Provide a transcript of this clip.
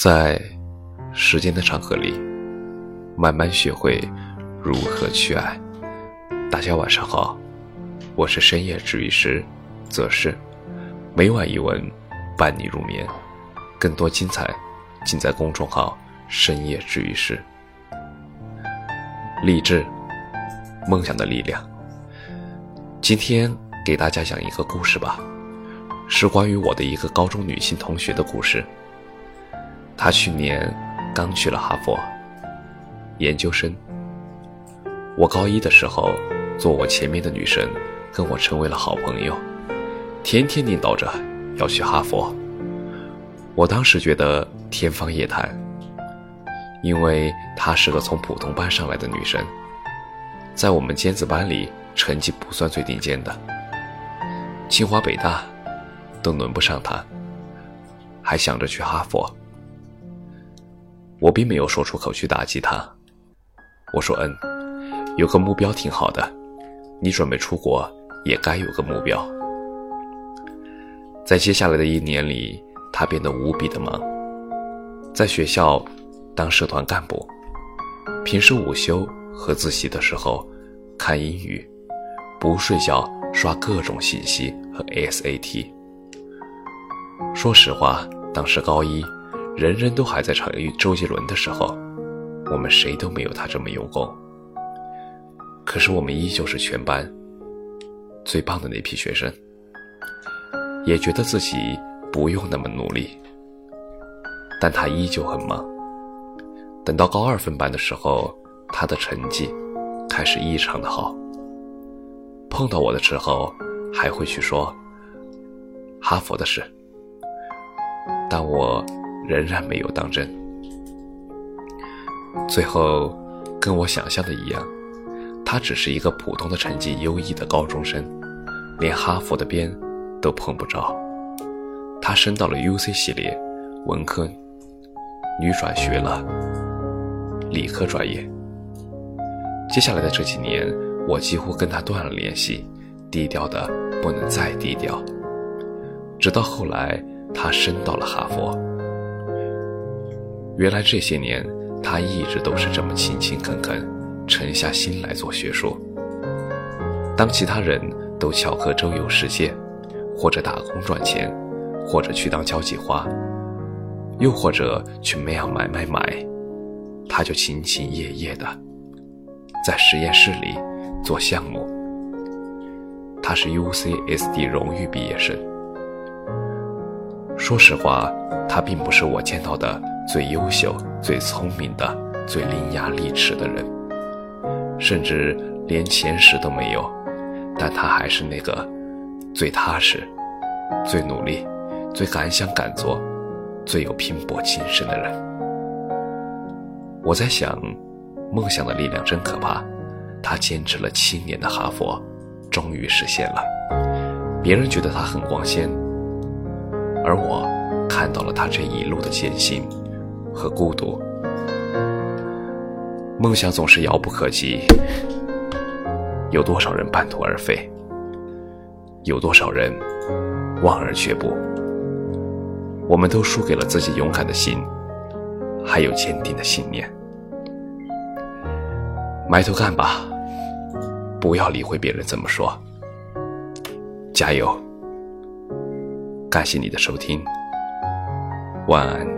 在时间的长河里，慢慢学会如何去爱。大家晚上好，我是深夜治愈师则是每晚一文伴你入眠，更多精彩尽在公众号深夜治愈师。励志，梦想的力量。今天给大家讲一个故事吧，是关于我的一个高中女性同学的故事。他去年刚去了哈佛研究生。我高一的时候，坐我前面的女生跟我成为了好朋友，天天念叨着要去哈佛。我当时觉得天方夜谭，因为她是个从普通班上来的女生，在我们尖子班里成绩不算最顶尖的，清华北大都轮不上她，还想着去哈佛。我并没有说出口去打击他，我说：“嗯，有个目标挺好的，你准备出国也该有个目标。”在接下来的一年里，他变得无比的忙，在学校当社团干部，平时午休和自习的时候看英语，不睡觉刷各种信息和 SAT。说实话，当时高一。人人都还在炒周杰伦的时候，我们谁都没有他这么用功。可是我们依旧是全班最棒的那批学生，也觉得自己不用那么努力。但他依旧很忙。等到高二分班的时候，他的成绩开始异常的好。碰到我的时候，还会去说哈佛的事，但我。仍然没有当真。最后，跟我想象的一样，他只是一个普通的成绩优异的高中生，连哈佛的边都碰不着。他升到了 UC 系列，文科，女转学了理科专业。接下来的这几年，我几乎跟他断了联系，低调的不能再低调。直到后来，他升到了哈佛。原来这些年，他一直都是这么勤勤恳恳，沉下心来做学术。当其他人都翘课周游世界，或者打工赚钱，或者去当交际花，又或者去那样买买买，他就兢兢业业的在实验室里做项目。他是 UCSD 荣誉毕业生。说实话，他并不是我见到的。最优秀、最聪明的、最伶牙俐齿的人，甚至连前十都没有，但他还是那个最踏实、最努力、最敢想敢做、最有拼搏精神的人。我在想，梦想的力量真可怕。他坚持了七年的哈佛，终于实现了。别人觉得他很光鲜，而我看到了他这一路的艰辛。和孤独，梦想总是遥不可及。有多少人半途而废？有多少人望而却步？我们都输给了自己勇敢的心，还有坚定的信念。埋头干吧，不要理会别人怎么说。加油！感谢你的收听，晚安。